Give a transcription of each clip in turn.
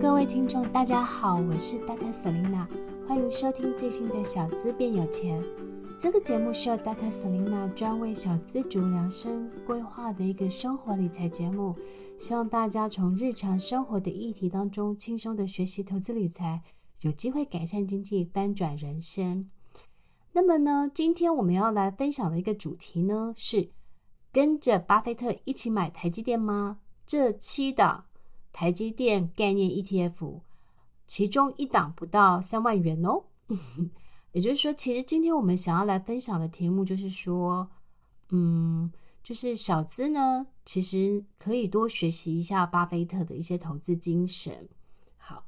各位听众，大家好，我是 Dr. Selena，欢迎收听最新的《小资变有钱》。这个节目是由 Dr. Selena 专为小资族量身规划的一个生活理财节目，希望大家从日常生活的议题当中轻松的学习投资理财，有机会改善经济，翻转人生。那么呢，今天我们要来分享的一个主题呢，是跟着巴菲特一起买台积电吗？这七档。台积电概念 ETF，其中一档不到三万元哦。也就是说，其实今天我们想要来分享的题目就是说，嗯，就是小资呢，其实可以多学习一下巴菲特的一些投资精神。好，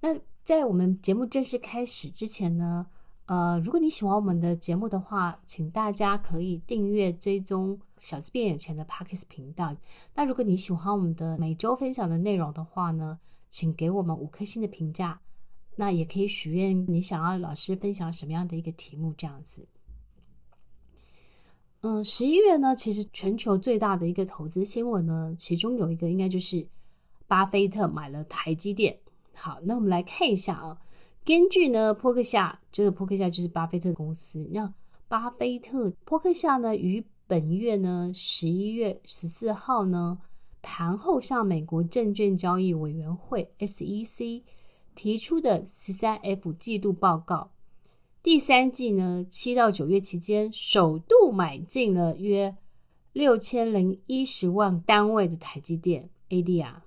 那在我们节目正式开始之前呢，呃，如果你喜欢我们的节目的话，请大家可以订阅追踪。小资变有钱的 Podcast 频道。那如果你喜欢我们的每周分享的内容的话呢，请给我们五颗星的评价。那也可以许愿你想要老师分享什么样的一个题目，这样子。嗯，十一月呢，其实全球最大的一个投资新闻呢，其中有一个应该就是巴菲特买了台积电。好，那我们来看一下啊，根据呢波克夏，这个波克夏就是巴菲特的公司，那巴菲特波克夏呢于本月呢，十一月十四号呢，盘后向美国证券交易委员会 SEC 提出的十三 F 季度报告，第三季呢，七到九月期间，首度买进了约六千零一十万单位的台积电 ADR，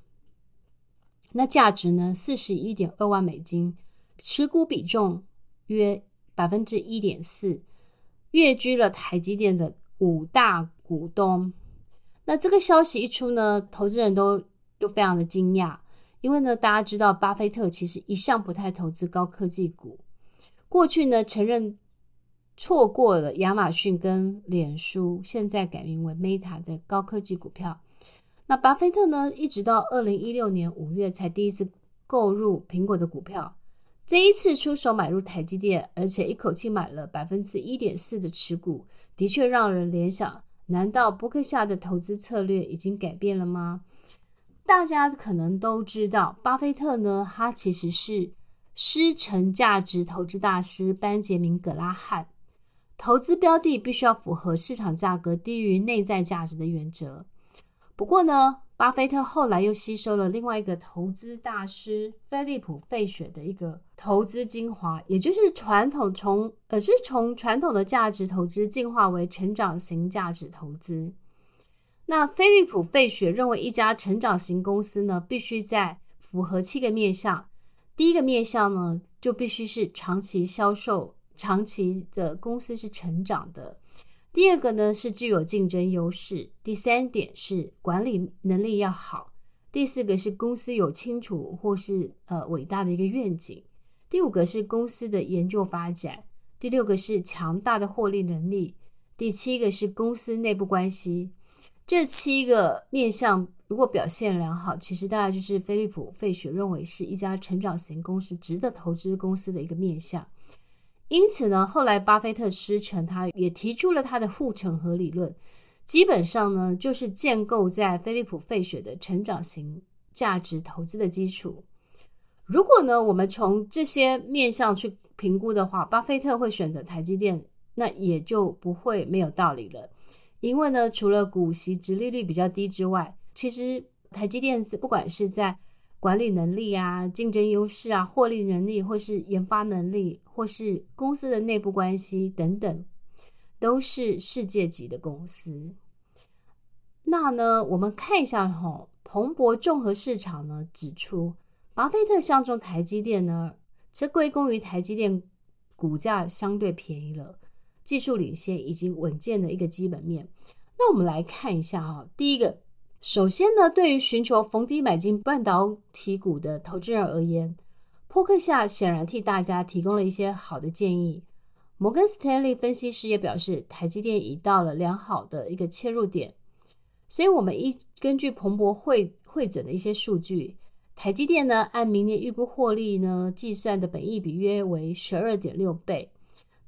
那价值呢，四十一点二万美金，持股比重约百分之一点四，跃居了台积电的。五大股东，那这个消息一出呢，投资人都都非常的惊讶，因为呢，大家知道巴菲特其实一向不太投资高科技股，过去呢承认错过了亚马逊跟脸书，现在改名为 Meta 的高科技股票。那巴菲特呢，一直到二零一六年五月才第一次购入苹果的股票。这一次出手买入台积电，而且一口气买了百分之一点四的持股，的确让人联想：难道伯克夏的投资策略已经改变了吗？大家可能都知道，巴菲特呢，他其实是师承价值投资大师班杰明·格拉汉，投资标的必须要符合市场价格低于内在价值的原则。不过呢，巴菲特后来又吸收了另外一个投资大师菲利普·费雪的一个投资精华，也就是传统从呃是从传统的价值投资进化为成长型价值投资。那菲利普·费雪认为，一家成长型公司呢，必须在符合七个面向。第一个面向呢，就必须是长期销售，长期的公司是成长的。第二个呢，是具有竞争优势，第三点是管理能力要好，第四个是公司有清楚或是呃伟大的一个愿景，第五个是公司的研究发展，第六个是强大的获利能力，第七个是公司内部关系。这七个面向如果表现良好，其实大概就是菲利普·费雪认为是一家成长型公司值得投资公司的一个面向。因此呢，后来巴菲特师承，他也提出了他的护城河理论，基本上呢，就是建构在菲利普·费雪的成长型价值投资的基础。如果呢，我们从这些面向去评估的话，巴菲特会选择台积电，那也就不会没有道理了。因为呢，除了股息殖利率比较低之外，其实台积电子不管是在管理能力啊、竞争优势啊、获利能力，或是研发能力，或是公司的内部关系等等，都是世界级的公司。那呢，我们看一下哈、哦，彭博综合市场呢指出，巴菲特相中台积电呢，这归功于台积电股价相对便宜了，技术领先以及稳健的一个基本面。那我们来看一下哈、哦，第一个，首先呢，对于寻求逢低买进半导体股的投资人而言，波克夏显然替大家提供了一些好的建议。摩根斯坦利分析师也表示，台积电已到了良好的一个切入点。所以，我们依根据彭博会会诊的一些数据，台积电呢，按明年预估获利呢计算的本益比约为十二点六倍。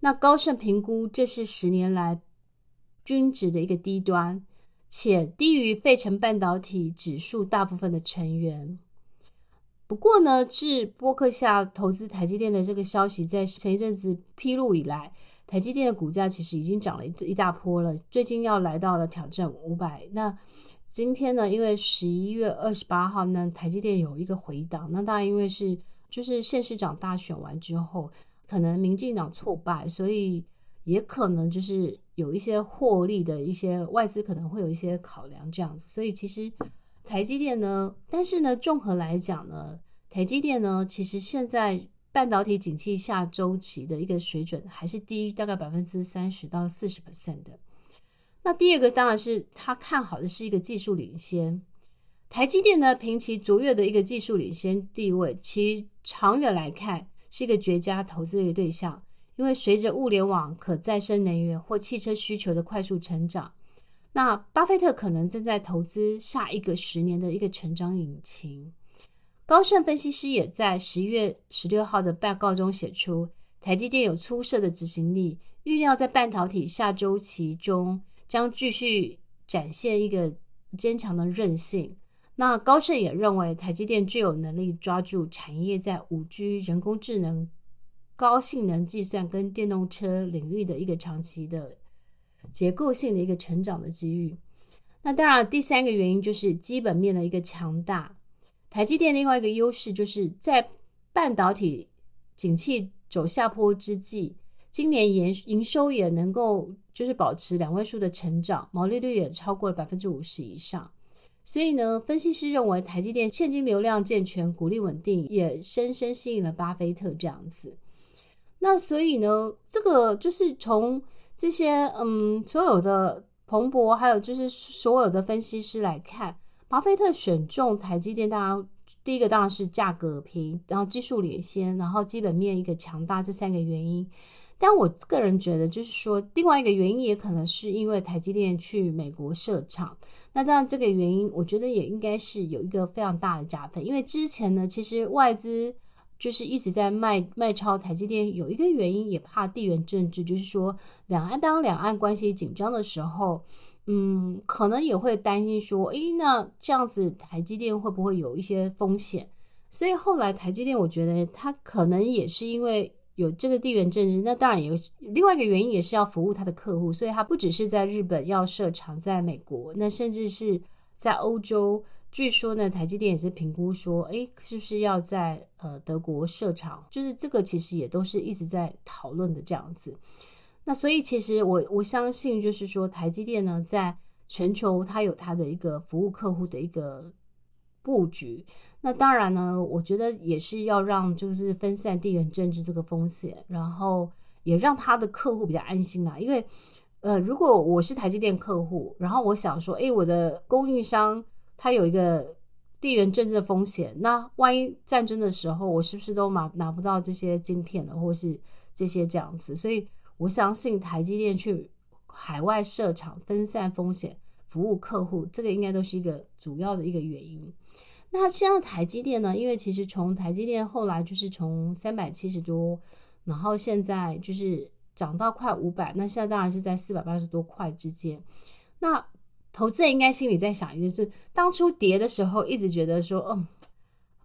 那高盛评估这是十年来均值的一个低端，且低于费城半导体指数大部分的成员。不过呢，自波克夏投资台积电的这个消息在前一阵子披露以来。台积电的股价其实已经涨了一一大波了，最近要来到了挑战五百。那今天呢，因为十一月二十八号呢，台积电有一个回档。那当然，因为是就是县市长大选完之后，可能民进党挫败，所以也可能就是有一些获利的一些外资可能会有一些考量这样子。所以其实台积电呢，但是呢，综合来讲呢，台积电呢，其实现在。半导体景气下周期的一个水准还是低，大概百分之三十到四十 percent 的。那第二个当然是他看好的是一个技术领先。台积电呢，凭其卓越的一个技术领先地位，其长远来看是一个绝佳投资的一个对象。因为随着物联网、可再生能源或汽车需求的快速成长，那巴菲特可能正在投资下一个十年的一个成长引擎。高盛分析师也在十一月十六号的报告中写出，台积电有出色的执行力，预料在半导体下周期中将继续展现一个坚强的韧性。那高盛也认为，台积电具有能力抓住产业在五 G、人工智能、高性能计算跟电动车领域的一个长期的结构性的一个成长的机遇。那当然，第三个原因就是基本面的一个强大。台积电另外一个优势就是在半导体景气走下坡之际，今年营营收也能够就是保持两位数的成长，毛利率也超过了百分之五十以上。所以呢，分析师认为台积电现金流量健全，股利稳定，也深深吸引了巴菲特这样子。那所以呢，这个就是从这些嗯所有的彭博，还有就是所有的分析师来看。巴菲特选中台积电，当然第一个当然是价格便宜，然后技术领先，然后基本面一个强大这三个原因。但我个人觉得，就是说另外一个原因也可能是因为台积电去美国设厂。那当然这个原因，我觉得也应该是有一个非常大的加分，因为之前呢，其实外资就是一直在卖卖超台积电，有一个原因也怕地缘政治，就是说两岸当两岸关系紧张的时候。嗯，可能也会担心说，诶，那这样子台积电会不会有一些风险？所以后来台积电，我觉得它可能也是因为有这个地缘政治，那当然有另外一个原因，也是要服务它的客户，所以它不只是在日本要设厂，在美国，那甚至是在欧洲，据说呢，台积电也是评估说，诶，是不是要在呃德国设厂？就是这个其实也都是一直在讨论的这样子。那所以，其实我我相信，就是说，台积电呢，在全球它有它的一个服务客户的一个布局。那当然呢，我觉得也是要让就是分散地缘政治这个风险，然后也让他的客户比较安心啦。因为，呃，如果我是台积电客户，然后我想说，诶，我的供应商它有一个地缘政治风险，那万一战争的时候，我是不是都拿拿不到这些晶片了，或是这些这样子？所以。我相信台积电去海外设厂，分散风险，服务客户，这个应该都是一个主要的一个原因。那现在台积电呢？因为其实从台积电后来就是从三百七十多，然后现在就是涨到快五百，那现在当然是在四百八十多块之间。那投资人应该心里在想一件事：当初跌的时候，一直觉得说，嗯，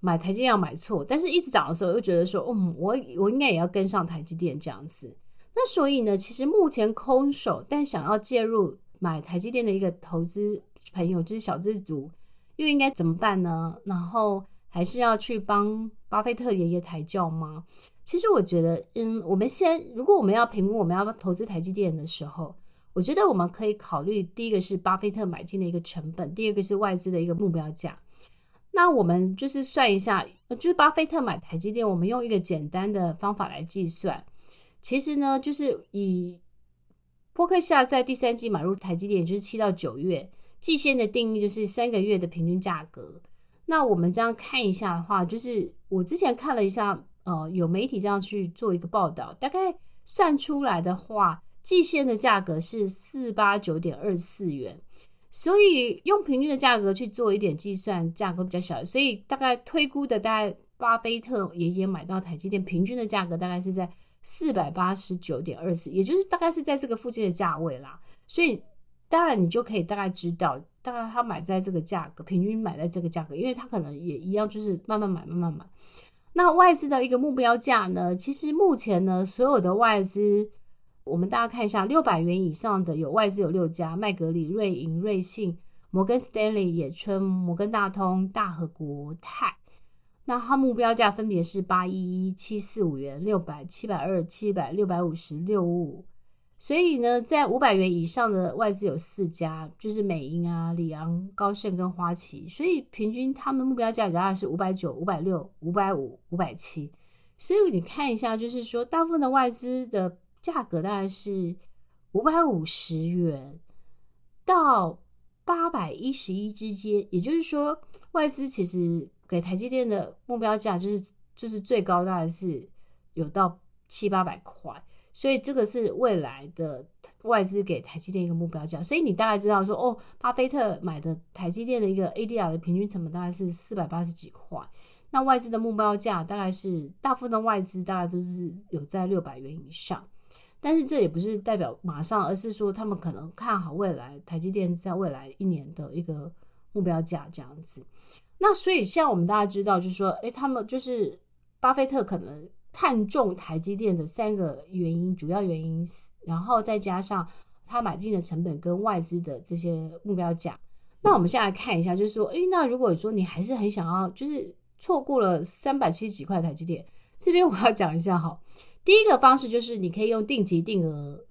买台积电要买错；但是一直涨的时候，又觉得说，嗯，我我应该也要跟上台积电这样子。那所以呢，其实目前空手但想要介入买台积电的一个投资朋友，就是小资族，又应该怎么办呢？然后还是要去帮巴菲特爷爷抬轿吗？其实我觉得，嗯，我们先，如果我们要评估我们要不要投资台积电的时候，我觉得我们可以考虑，第一个是巴菲特买进的一个成本，第二个是外资的一个目标价。那我们就是算一下，就是巴菲特买台积电，我们用一个简单的方法来计算。其实呢，就是以波克夏在第三季买入台积电，就是七到九月，季线的定义就是三个月的平均价格。那我们这样看一下的话，就是我之前看了一下，呃，有媒体这样去做一个报道，大概算出来的话，季线的价格是四八九点二四元。所以用平均的价格去做一点计算，价格比较小，所以大概推估的大概巴菲特爷爷买到台积电平均的价格大概是在四百八十九点二四，也就是大概是在这个附近的价位啦。所以当然你就可以大概知道，大概他买在这个价格，平均买在这个价格，因为他可能也一样，就是慢慢买，慢慢买。那外资的一个目标价呢？其实目前呢，所有的外资。我们大家看一下，六百元以上的有外资有六家：麦格里、瑞银、瑞信、摩根斯丹利、野村、摩根大通、大和国泰。那它目标价分别是八一一、七四五元、六百、七百二、七百、六百五十、六五五。所以呢，在五百元以上的外资有四家，就是美银啊、里昂、高盛跟花旗。所以平均他们目标价大概是五百九、五百六、五百五、五百七。所以你看一下，就是说大部分的外资的。价格大概是五百五十元到八百一十一之间，也就是说，外资其实给台积电的目标价就是就是最高大概是有到七八百块，所以这个是未来的外资给台积电一个目标价。所以你大概知道说，哦，巴菲特买的台积电的一个 ADR 的平均成本大概是四百八十几块，那外资的目标价大概是大部分的外资大概都是有在六百元以上。但是这也不是代表马上，而是说他们可能看好未来台积电在未来一年的一个目标价这样子。那所以像我们大家知道，就是说，诶，他们就是巴菲特可能看中台积电的三个原因，主要原因，然后再加上他买进的成本跟外资的这些目标价。那我们现在看一下，就是说，诶，那如果说你还是很想要，就是错过了三百七十几块台积电，这边我要讲一下哈。第一个方式就是你可以用定级定额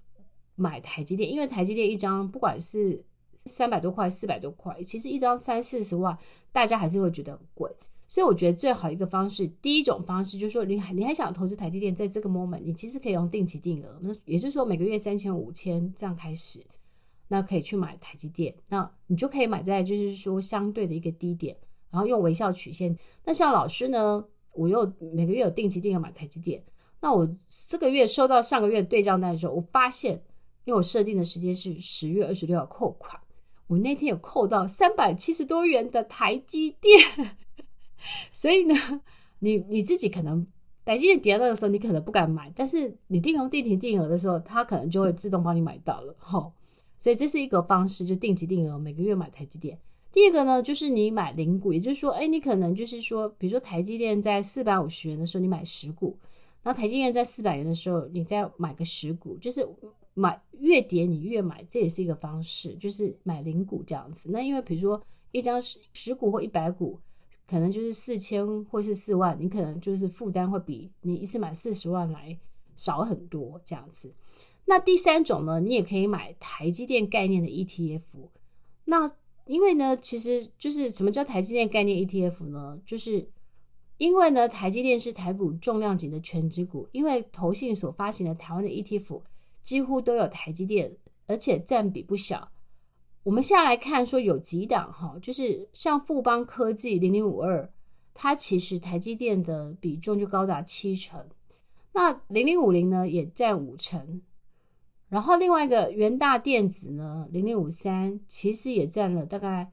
买台积电，因为台积电一张不管是三百多块、四百多块，其实一张三四十万，大家还是会觉得贵。所以我觉得最好一个方式，第一种方式就是说，你你还想投资台积电，在这个 moment，你其实可以用定期定额，那也就是说每个月三千、五千这样开始，那可以去买台积电，那你就可以买在就是说相对的一个低点，然后用微笑曲线。那像老师呢，我又每个月有定期定额买台积电。那我这个月收到上个月对账单的时候，我发现，因为我设定的时间是十月二十六号扣款，我那天有扣到三百七十多元的台积电，所以呢，你你自己可能台积电跌到那个时候，你可能不敢买，但是你定投定期定额的时候，它可能就会自动帮你买到了，吼，所以这是一个方式，就定期定额每个月买台积电。第二个呢，就是你买零股，也就是说，哎，你可能就是说，比如说台积电在四百五十元的时候，你买十股。然后台积电在四百元的时候，你再买个十股，就是买越跌你越买，这也是一个方式，就是买零股这样子。那因为比如说一张十十股或一百股，可能就是四千或是四万，你可能就是负担会比你一次买四十万来少很多这样子。那第三种呢，你也可以买台积电概念的 ETF。那因为呢，其实就是什么叫台积电概念 ETF 呢？就是因为呢，台积电是台股重量级的全职股，因为投信所发行的台湾的 ETF 几乎都有台积电，而且占比不小。我们下来看说有几档哈，就是像富邦科技零零五二，它其实台积电的比重就高达七成。那零零五零呢也占五成，然后另外一个元大电子呢零零五三其实也占了大概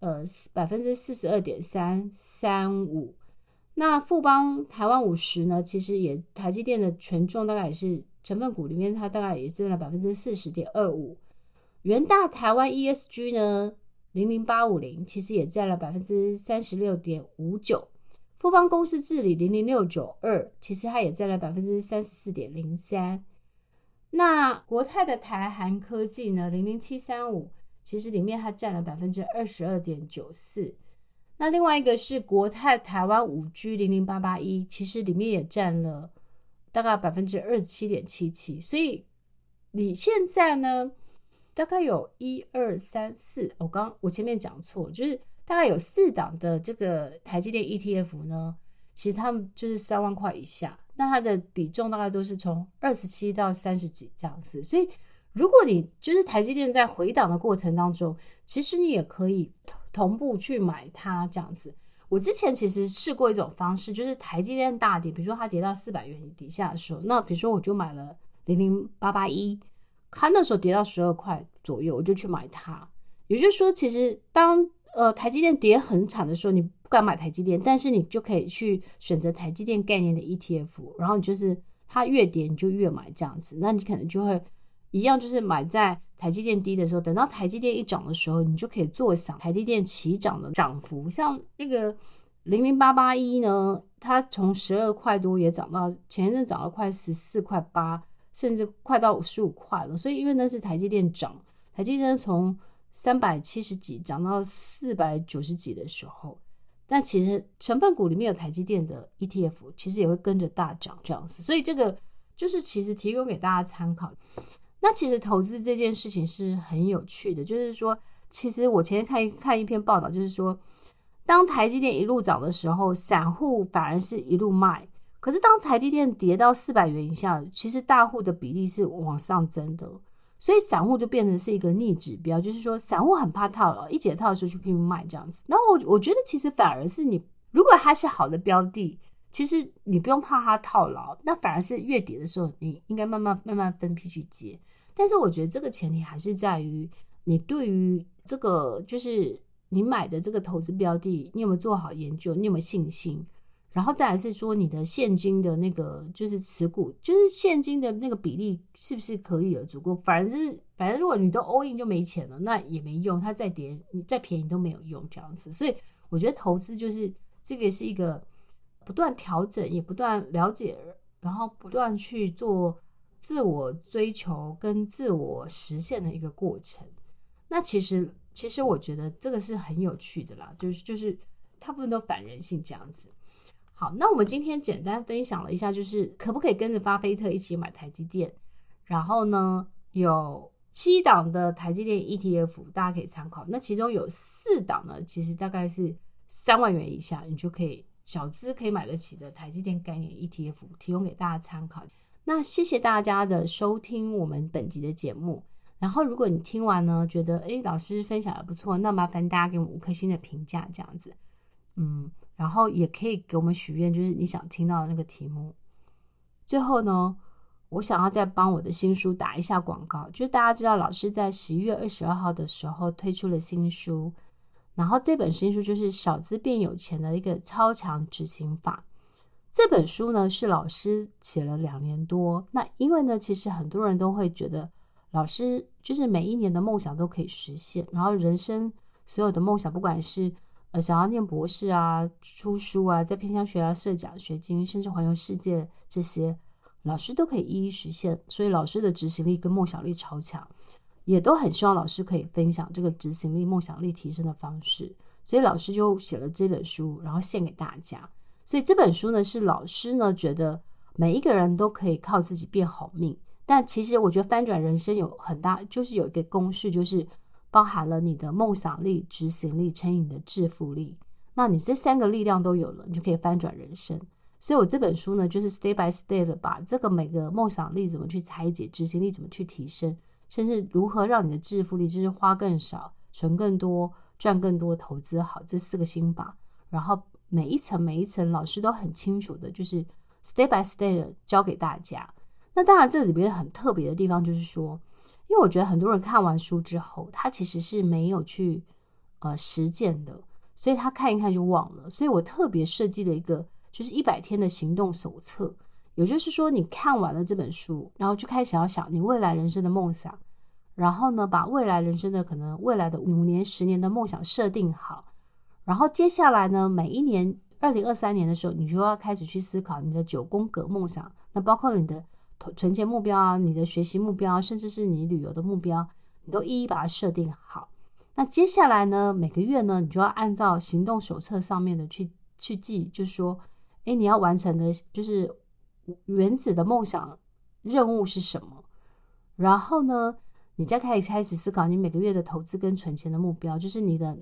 呃百分之四十二点三三五。那富邦台湾五十呢，其实也台积电的权重大概也是成分股里面，它大概也占了百分之四十点二五。元大台湾 ESG 呢，零零八五零其实也占了百分之三十六点五九。富邦公司治理零零六九二，其实它也占了百分之三十四点零三。那国泰的台韩科技呢，零零七三五，其实里面它占了百分之二十二点九四。那另外一个是国泰台湾五 G 零零八八一，其实里面也占了大概百分之二十七点七七。所以你现在呢，大概有一二三四，我刚我前面讲错，就是大概有四档的这个台积电 ETF 呢，其实他们就是三万块以下，那它的比重大概都是从二十七到三十几这样子，所以如果你就是台积电在回档的过程当中，其实你也可以同步去买它这样子。我之前其实试过一种方式，就是台积电大跌，比如说它跌到四百元底下的时候，那比如说我就买了零零八八一，它那时候跌到十二块左右，我就去买它。也就是说，其实当呃台积电跌很惨的时候，你不敢买台积电，但是你就可以去选择台积电概念的 ETF，然后你就是它越跌你就越买这样子，那你可能就会。一样就是买在台积电低的时候，等到台积电一涨的时候，你就可以坐享台积电齐涨的涨幅。像那个零零八八一呢，它从十二块多也涨到前一阵涨到快十四块八，甚至快到五十五块了。所以因为那是台积电涨，台积电从三百七十几涨到四百九十几的时候，但其实成分股里面有台积电的 ETF，其实也会跟着大涨这样子。所以这个就是其实提供给大家参考。那其实投资这件事情是很有趣的，就是说，其实我前天看一看一篇报道，就是说，当台积电一路涨的时候，散户反而是一路卖；可是当台积电跌到四百元以下，其实大户的比例是往上增的，所以散户就变成是一个逆指标，就是说，散户很怕套牢，一解套的时候去拼命卖这样子。然后我我觉得其实反而是你，如果它是好的标的。其实你不用怕它套牢，那反而是月底的时候，你应该慢慢慢慢分批去接。但是我觉得这个前提还是在于你对于这个就是你买的这个投资标的，你有没有做好研究，你有没有信心？然后再来是说你的现金的那个就是持股，就是现金的那个比例是不是可以有足够？反正是反正如果你都 all in 就没钱了，那也没用，它再跌你再便宜都没有用这样子。所以我觉得投资就是这个是一个。不断调整，也不断了解，然后不断去做自我追求跟自我实现的一个过程。那其实，其实我觉得这个是很有趣的啦，就是就是大部分都反人性这样子。好，那我们今天简单分享了一下，就是可不可以跟着巴菲特一起买台积电？然后呢，有七档的台积电 ETF，大家可以参考。那其中有四档呢，其实大概是三万元以下，你就可以。小资可以买得起的台积电概念 ETF 提供给大家参考。那谢谢大家的收听我们本集的节目。然后如果你听完呢，觉得诶老师分享的不错，那麻烦大家给我们五颗星的评价，这样子。嗯，然后也可以给我们许愿，就是你想听到的那个题目。最后呢，我想要再帮我的新书打一下广告，就是大家知道老师在十一月二十二号的时候推出了新书。然后这本新书就是《小资变有钱的一个超强执行法》。这本书呢是老师写了两年多。那因为呢，其实很多人都会觉得老师就是每一年的梦想都可以实现，然后人生所有的梦想，不管是呃想要念博士啊、出书啊、在偏乡学校设奖学金，甚至环游世界这些，老师都可以一一实现。所以老师的执行力跟梦想力超强。也都很希望老师可以分享这个执行力、梦想力提升的方式，所以老师就写了这本书，然后献给大家。所以这本书呢，是老师呢觉得每一个人都可以靠自己变好命。但其实我觉得翻转人生有很大，就是有一个公式，就是包含了你的梦想力、执行力乘以你的致富力。那你这三个力量都有了，你就可以翻转人生。所以我这本书呢，就是 step by step 的把这个每个梦想力怎么去拆解，执行力怎么去提升。甚至如何让你的致富力，就是花更少、存更多、赚更多、投资好这四个心法，然后每一层每一层老师都很清楚的，就是 step by step 的教给大家。那当然这里边很特别的地方就是说，因为我觉得很多人看完书之后，他其实是没有去呃实践的，所以他看一看就忘了。所以我特别设计了一个就是一百天的行动手册。也就是说，你看完了这本书，然后就开始要想你未来人生的梦想，然后呢，把未来人生的可能未来的五年、十年的梦想设定好，然后接下来呢，每一年二零二三年的时候，你就要开始去思考你的九宫格梦想，那包括你的存钱目标啊，你的学习目标，甚至是你旅游的目标，你都一一把它设定好。那接下来呢，每个月呢，你就要按照行动手册上面的去去记，就是说，诶，你要完成的，就是。原子的梦想任务是什么？然后呢，你再可以开始思考你每个月的投资跟存钱的目标，就是你的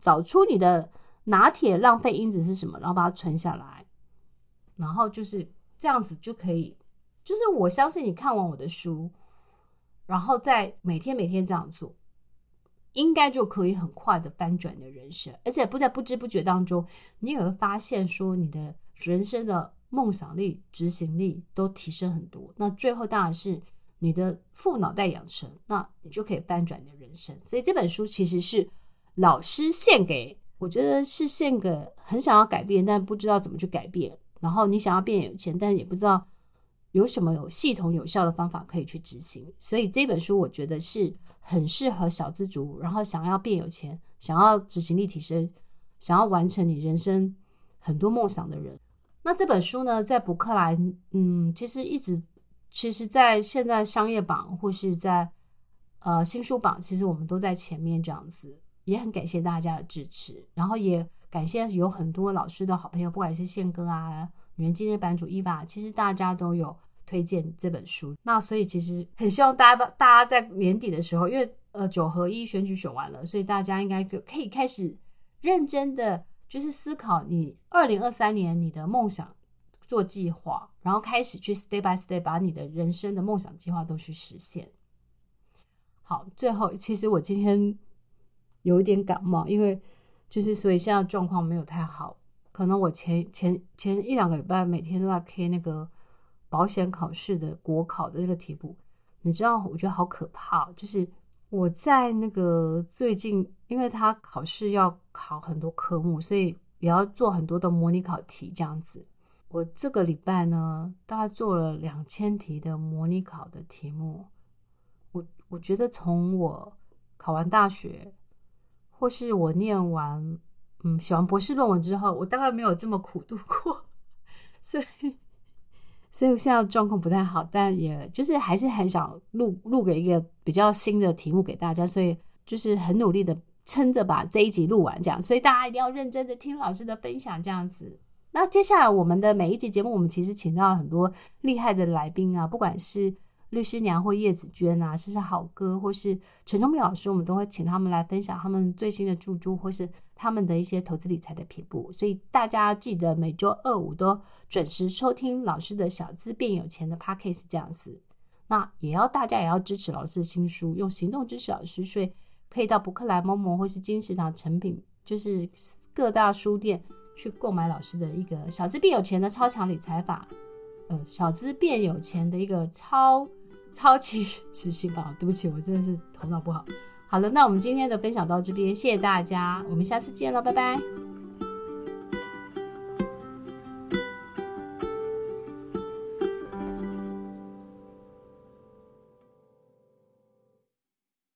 找出你的拿铁浪费因子是什么，然后把它存下来，然后就是这样子就可以。就是我相信你看完我的书，然后再每天每天这样做，应该就可以很快的翻转你的人生，而且不在不知不觉当中，你也会发现说你的人生的梦想力、执行力都提升很多。那最后当然是。你的副脑袋养成，那你就可以翻转你的人生。所以这本书其实是老师献给，我觉得是献给很想要改变，但不知道怎么去改变。然后你想要变有钱，但也不知道有什么有系统有效的方法可以去执行。所以这本书我觉得是很适合小资族，然后想要变有钱，想要执行力提升，想要完成你人生很多梦想的人。那这本书呢，在博客来，嗯，其实一直。其实，在现在商业榜或是在呃新书榜，其实我们都在前面这样子，也很感谢大家的支持，然后也感谢有很多老师的好朋友，不管是宪哥啊、女人今天版主伊娃，其实大家都有推荐这本书。那所以其实很希望大家大家在年底的时候，因为呃九合一选举选完了，所以大家应该可以开始认真的就是思考你二零二三年你的梦想。做计划，然后开始去 step by step 把你的人生的梦想计划都去实现。好，最后其实我今天有一点感冒，因为就是所以现在状况没有太好，可能我前前前一两个礼拜每天都在 K 那个保险考试的国考的那个题目，你知道我觉得好可怕，就是我在那个最近，因为他考试要考很多科目，所以也要做很多的模拟考题这样子。我这个礼拜呢，大概做了两千题的模拟考的题目。我我觉得从我考完大学，或是我念完，嗯，写完博士论文之后，我大概没有这么苦度过。所以，所以我现在状况不太好，但也就是还是很想录录给一个比较新的题目给大家，所以就是很努力的撑着把这一集录完，这样。所以大家一定要认真的听老师的分享，这样子。那接下来我们的每一集节目，我们其实请到了很多厉害的来宾啊，不管是律师娘或叶子娟啊，甚至好哥或是陈忠明老师，我们都会请他们来分享他们最新的著作或是他们的一些投资理财的撇步。所以大家记得每周二五都准时收听老师的小资变有钱的 Podcast 这样子。那也要大家也要支持老师的新书，用行动支持老师，所以可以到博客来、momo 或是金石堂诚品，就是各大书店。去购买老师的一个小资变有钱的超强理财法，呃，小资变有钱的一个超超级执行法。对不起，我真的是头脑不好。好了，那我们今天的分享到这边，谢谢大家，我们下次见了，拜拜。